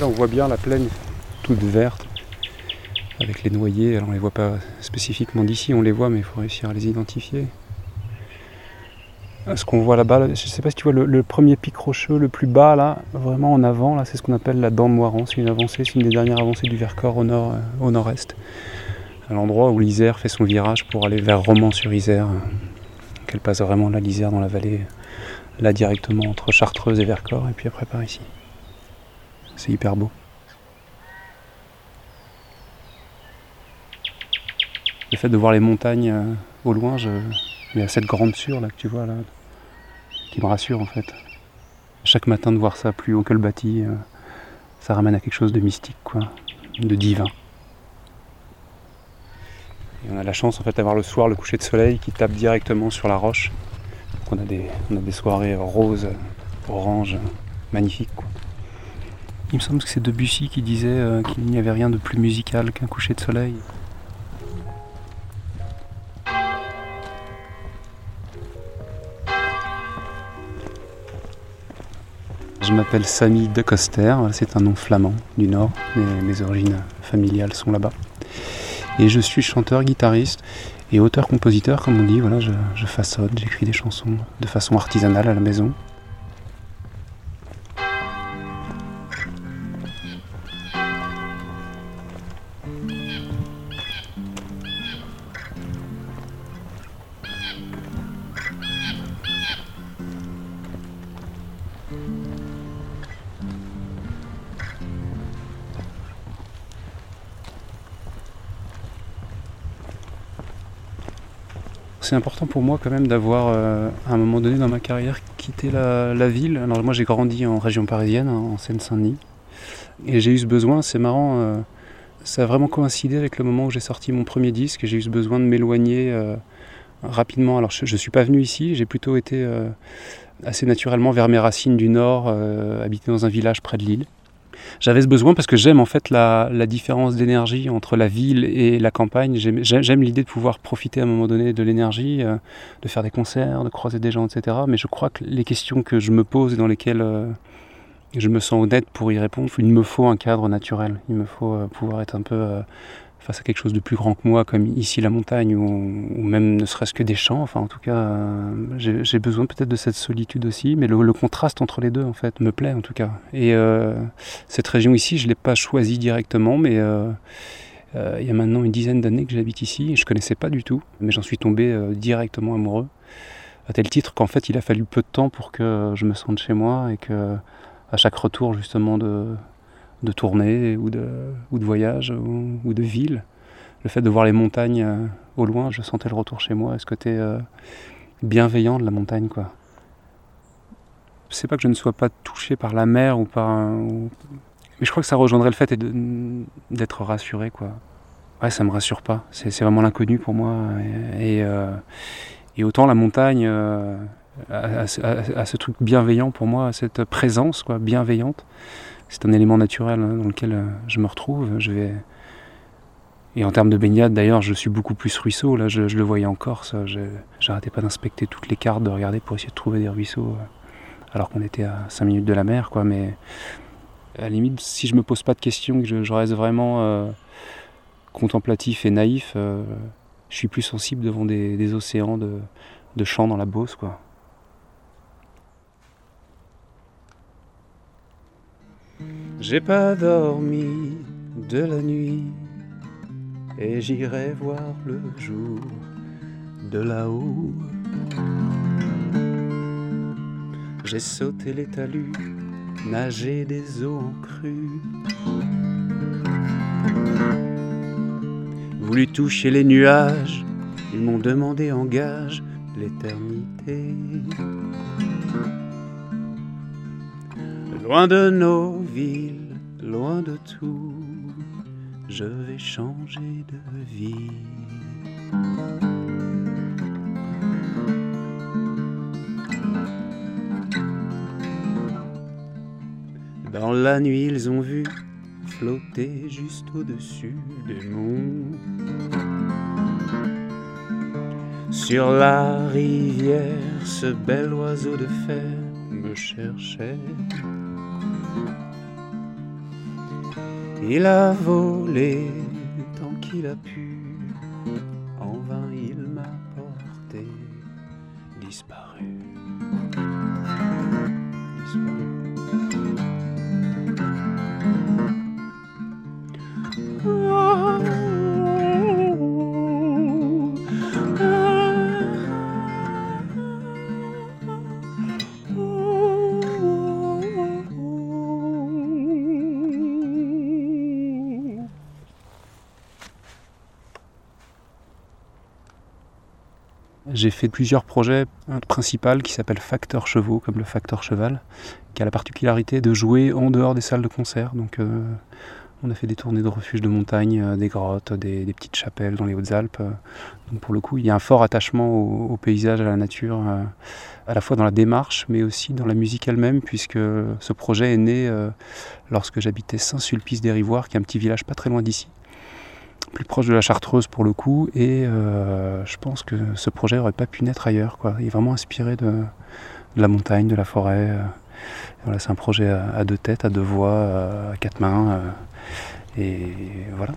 Là, on voit bien la plaine toute verte avec les noyers. Alors, on les voit pas spécifiquement d'ici, on les voit, mais il faut réussir à les identifier. Ce qu'on voit là-bas, je ne sais pas si tu vois le, premier pic rocheux, le plus bas là, vraiment en avant, là, c'est ce qu'on appelle la dent de Moiran. C'est une avancée, c'est une des dernières avancées du Vercors au euh, nord-est, à l'endroit où l'Isère fait son virage pour aller vers Romans-sur-Isère, qu'elle passe vraiment la l'Isère dans la vallée, là directement entre Chartreuse et Vercors, et puis après par ici. C'est hyper beau. Le fait de voir les montagnes euh, au loin, il y a cette grande sûre là que tu vois là, qui me rassure en fait. Chaque matin de voir ça plus haut que le bâti, euh, ça ramène à quelque chose de mystique, quoi, de divin. Et on a la chance en fait d'avoir le soir le coucher de soleil qui tape directement sur la roche. Donc on a des, on a des soirées roses, oranges, magnifiques. Il me semble que c'est Debussy qui disait euh, qu'il n'y avait rien de plus musical qu'un coucher de soleil. Je m'appelle Samy de Coster, c'est un nom flamand du Nord, mes origines familiales sont là-bas. Et je suis chanteur, guitariste et auteur-compositeur, comme on dit. Voilà, je, je façonne, j'écris des chansons de façon artisanale à la maison. C'est important pour moi quand même d'avoir, euh, à un moment donné dans ma carrière, quitté la, ville. Alors moi j'ai grandi en région parisienne, en Seine-Saint-Denis. Et j'ai eu ce besoin, c'est marrant, euh, ça a vraiment coïncidé avec le moment où j'ai sorti mon premier disque. J'ai eu ce besoin de m'éloigner euh, rapidement. Alors je ne suis pas venu ici, j'ai plutôt été assez naturellement vers mes racines du Nord, habité dans un village près de Lille j'avais ce besoin parce que j'aime en fait la, différence d'énergie entre la ville et la campagne. J'aime l'idée de pouvoir profiter à un moment donné de l'énergie, euh, de faire des concerts, de croiser des gens, etc. Mais je crois que les questions que je me pose et dans lesquelles euh, je me sens honnête pour y répondre, il me faut un cadre naturel. Il me faut euh, pouvoir être un peu face à quelque chose de plus grand que moi, comme ici la montagne, ou, même ne serait-ce que des champs. Enfin, en tout cas, euh, j'ai besoin peut-être de cette solitude aussi, mais le, contraste entre les deux, en fait, me plaît en tout cas. Et euh, cette région ici, je ne l'ai pas choisie directement, mais euh, il y a maintenant une dizaine d'années que j'habite ici, et je ne connaissais pas du tout, mais j'en suis tombé directement amoureux, à tel titre qu'en fait, il a fallu peu de temps pour que je me sente chez moi, et que à chaque retour justement de, de tournée ou de, ou de voyage ou, de ville. Le fait de voir les montagnes euh, au loin, je sentais le retour chez moi, ce côté euh, bienveillant de la montagne. quoi. C'est pas que je ne sois pas touché par la mer ou par Mais je crois que ça rejoindrait le fait d'être rassuré. quoi. Ouais, ça me rassure pas. C'est vraiment l'inconnu pour moi. Et, euh, et, autant la montagne a, ce truc bienveillant pour moi, cette présence quoi, bienveillante c'est un élément naturel hein, dans lequel euh, je me retrouve. Je vais et en termes de baignade, d'ailleurs, je suis beaucoup plus ruisseau. Là, je, le voyais en Corse. J'arrêtais pas d'inspecter toutes les cartes, de regarder pour essayer de trouver des ruisseaux, euh, alors qu'on était à 5 minutes de la mer, quoi. Mais à la limite, si je me pose pas de questions, que je, reste vraiment euh, contemplatif et naïf, je suis plus sensible devant des, océans de, de champs dans la Beauce, quoi. J'ai pas dormi de la nuit et j'irai voir le jour de là-haut. J'ai sauté les talus, nagé des eaux en crue. Voulu toucher les nuages, ils m'ont demandé en gage l'éternité. Loin de nos villes, loin de tout, je vais changer de vie. Dans la nuit, ils ont vu flotter juste au-dessus des monts. Sur la rivière, ce bel oiseau de fer me cherchait. Il a volé tant qu'il a pu. J'ai fait plusieurs projets. Un principal qui s'appelle Facteur Chevaux, comme le facteur cheval, qui a la particularité de jouer en dehors des salles de concert. Donc, euh, on a fait des tournées de refuges de montagne, euh, des grottes, des, petites chapelles dans les Hautes-Alpes. Donc, pour le coup, il y a un fort attachement au, paysage, à la nature, euh, à la fois dans la démarche, mais aussi dans la musique elle-même, puisque ce projet est né lorsque j'habitais Saint-Sulpice-des-Rivoires, qui est un petit village pas très loin d'ici plus proche de la Chartreuse pour le coup, et euh, je pense que ce projet n'aurait pas pu naître ailleurs. Quoi. Il est vraiment inspiré de, la montagne, de la forêt. Euh. Voilà, c'est un projet à, deux têtes, à deux voix, euh, à quatre mains, et voilà.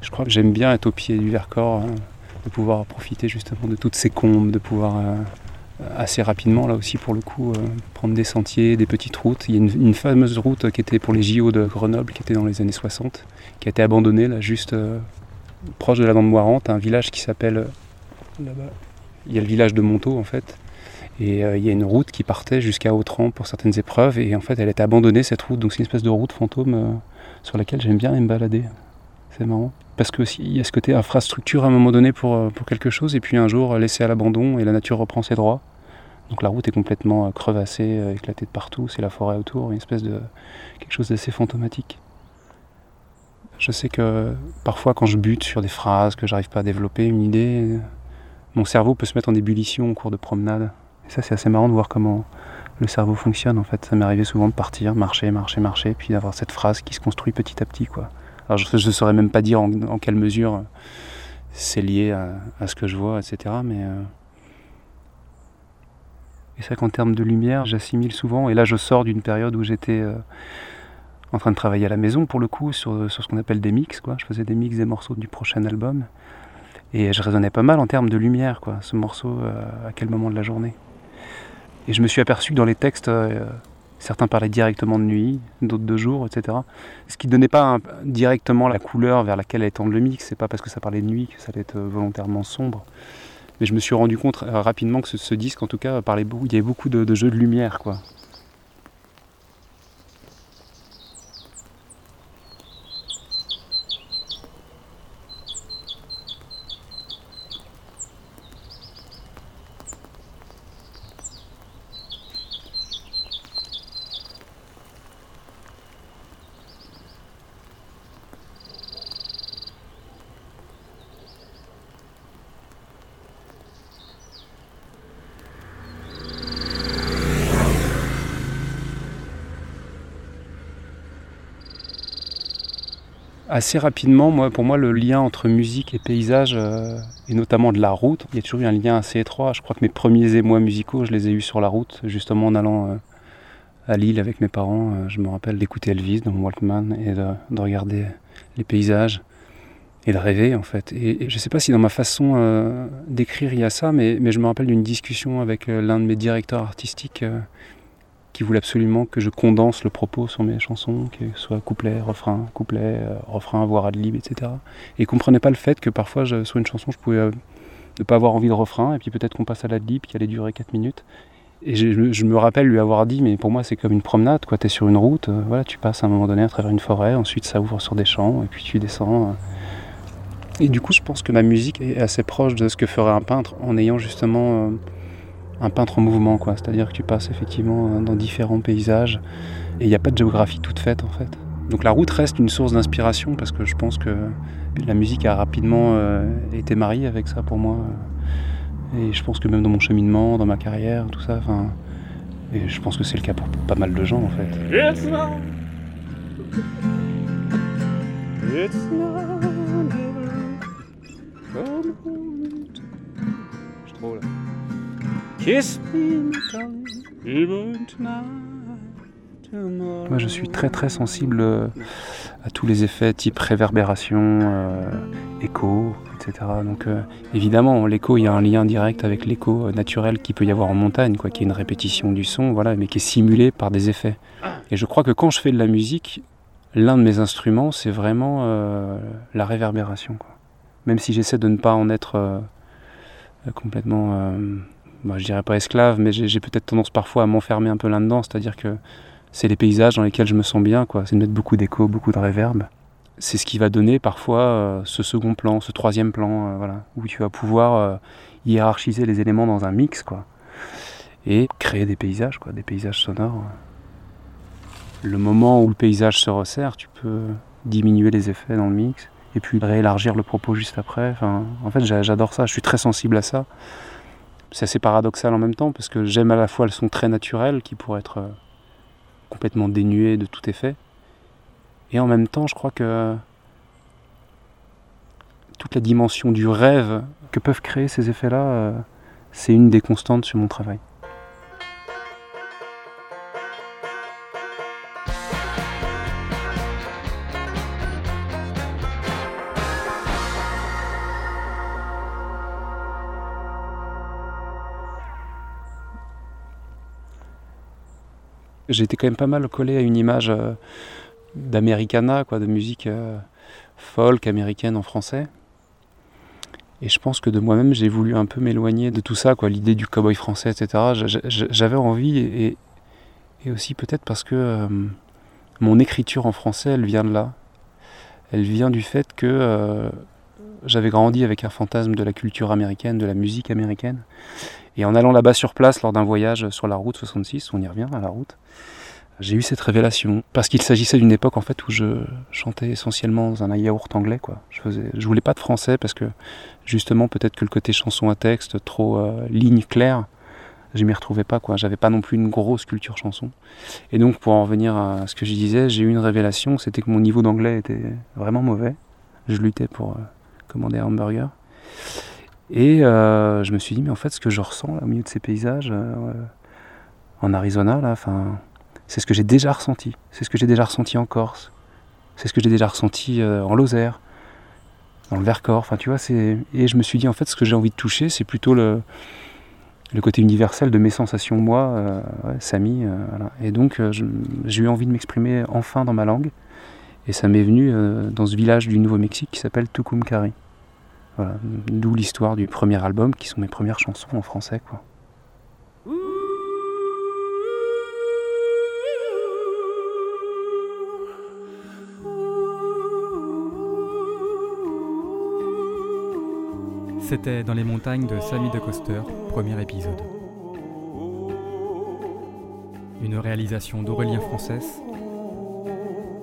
Je crois que j'aime bien être au pied du Vercors. Hein de pouvoir profiter justement de toutes ces combes, de pouvoir euh, assez rapidement là aussi pour le coup euh, prendre des sentiers, des petites routes. Il y a une, fameuse route qui était pour les JO de Grenoble, qui était dans les années 60, qui a été abandonnée là juste euh, proche de la Bande Moirante, un village qui s'appelle là-bas. Il y a le village de Montaut en fait. Et il y a une route qui partait jusqu'à Autran pour certaines épreuves. Et en fait, elle était abandonnée cette route. Donc c'est une espèce de route fantôme sur laquelle j'aime bien me balader. C'est marrant parce qu'il y a ce côté infrastructure à un moment donné pour, euh, pour quelque chose, et puis un jour laissé à l'abandon et la nature reprend ses droits. Donc la route est complètement euh, crevassée, euh, éclatée de partout, c'est la forêt autour, une espèce de quelque chose d'assez fantomatique. Je sais que parfois quand je bute sur des phrases, que j'arrive pas à développer une idée, mon cerveau peut se mettre en ébullition au cours de promenades. Et ça c'est assez marrant de voir comment le cerveau fonctionne en fait. Ça m'est arrivé souvent de partir, marcher, marcher, marcher, puis d'avoir cette phrase qui se construit petit à petit quoi. Alors je ne saurais même pas dire en, quelle mesure c'est lié à, ce que je vois, etc. Mais euh, et c'est vrai qu'en termes de lumière, j'assimile souvent. Et là, je sors d'une période où j'étais euh, en train de travailler à la maison pour le coup sur, ce qu'on appelle des mix. Quoi. Je faisais des mix des morceaux du prochain album. Et je raisonnais pas mal en termes de lumière, quoi. Ce morceau, euh, à quel moment de la journée. Et je me suis aperçu que dans les textes, Certains parlaient directement de nuit, d'autres de jour, etc. Ce qui ne donnait pas directement la couleur vers laquelle allait tendre le mix. C'est pas parce que ça parlait de nuit que ça allait être volontairement sombre. Mais je me suis rendu compte euh, rapidement que ce, disque, en tout cas, parlait beaucoup. Il y avait beaucoup de, de jeux de lumière, quoi. Assez rapidement, moi, pour moi, le lien entre musique et paysage, euh, et notamment de la route, il y a toujours eu un lien assez étroit. Je crois que mes premiers émois musicaux, je les ai eus sur la route, justement en allant euh, à Lille avec mes parents. Euh, je me rappelle d'écouter Elvis dans mon Walkman et de, regarder les paysages et de rêver en fait. Et, je ne sais pas si dans ma façon d'écrire il y a ça, mais, mais je me rappelle d'une discussion avec l'un de mes directeurs artistiques voulait absolument que je condense le propos sur mes chansons, que ce soit couplet, refrain, couplet, euh, refrain, voire ad lib, etc. Et il comprenait pas le fait que parfois, je, sur une chanson, je pouvais euh, ne pas avoir envie de refrain, et puis peut-être qu'on passe à l'ad lib qui allait durer 4 minutes. Et je, me rappelle lui avoir dit, mais pour moi c'est comme une promenade, quoi. Tu es sur une route, euh, voilà, tu passes à un moment donné à travers une forêt, ensuite ça ouvre sur des champs, et puis tu descends. Et du coup, je pense que ma musique est assez proche de ce que ferait un peintre en ayant justement un peintre en mouvement, quoi. C'est-à-dire que tu passes effectivement euh, dans différents paysages et il n'y a pas de géographie toute faite en fait. Donc la route reste une source d'inspiration parce que je pense que la musique a rapidement euh, été mariée avec ça pour moi. Et je pense que même dans mon cheminement, dans ma carrière, tout ça, enfin, et je pense que c'est le cas pour pas mal de gens en fait. Je trop là. Moi, je suis très très sensible euh, à tous les effets type réverbération, euh, écho, etc. Donc euh, évidemment, l'écho, il y a un lien direct avec l'écho naturel qu'il peut y avoir en montagne, quoi, qui est une répétition du son, voilà, mais qui est simulé par des effets. Et je crois que quand je fais de la musique, l'un de mes instruments, c'est vraiment la réverbération. Même si j'essaie de ne pas en être complètement, bah, je dirais pas esclave, mais j'ai peut-être tendance parfois à m'enfermer un peu là-dedans, c'est-à-dire que c'est les paysages dans lesquels je me sens bien, quoi. C'est de mettre beaucoup d'écho, beaucoup de réverb. C'est ce qui va donner parfois euh, ce second plan, ce troisième plan, euh, voilà, où tu vas pouvoir euh, hiérarchiser les éléments dans un mix, quoi, et créer des paysages, quoi, des paysages sonores. Le moment où le paysage se resserre, tu peux diminuer les effets dans le mix, et puis réélargir le propos juste après. Enfin, en fait, j'adore ça. Je suis très sensible à ça. C'est assez paradoxal en même temps parce que j'aime à la fois le son très naturel qui pourrait être complètement dénué de tout effet. Et en même temps, je crois que toute la dimension du rêve que peuvent créer ces effets-là, euh, c'est une des constantes sur mon travail. J'ai été quand même pas mal collé à une image euh, d'Americana, quoi, de musique euh, folk américaine en français. Et je pense que de moi-même, j'ai voulu un peu m'éloigner de tout ça, quoi, l'idée du cowboy français, etc. J'avais envie, et, aussi peut-être parce que euh, mon écriture en français, elle vient de là. Elle vient du fait que j'avais grandi avec un fantasme de la culture américaine, de la musique américaine. Et en allant là-bas sur place lors d'un voyage sur la route 66, on y revient à la route, j'ai eu cette révélation parce qu'il s'agissait d'une époque en fait où je chantais essentiellement dans un yaourt anglais quoi. Je faisais, je voulais pas de français parce que justement peut-être que le côté chanson à texte trop euh, ligne claire, je m'y retrouvais pas quoi. J'avais pas non plus une grosse culture chanson. Et donc pour en revenir à ce que je disais, j'ai eu une révélation, c'était que mon niveau d'anglais était vraiment mauvais. Je luttais pour euh, commander un hamburger. Et euh, je me suis dit, mais en fait, ce que je ressens au milieu de ces paysages, euh, en Arizona, là, c'est ce que j'ai déjà ressenti. C'est ce que j'ai déjà ressenti en Corse. C'est ce que j'ai déjà ressenti euh, en Lozère, dans le Vercors. Enfin, tu. Et je me suis dit, en fait, ce que j'ai envie de toucher, c'est plutôt le, le côté universel de mes sensations, moi, Samy. Et donc, j'ai eu envie de m'exprimer enfin dans ma langue. Et ça m'est venu dans ce village du Nouveau-Mexique qui s'appelle Tucumcari. Voilà, d'où l'histoire du premier album, qui sont mes premières chansons en français. Quoi. C'était Dans les montagnes de Samy de Coster, premier épisode. Une réalisation d'Aurélien Française.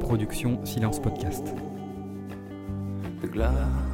Production Silence Podcast. The glass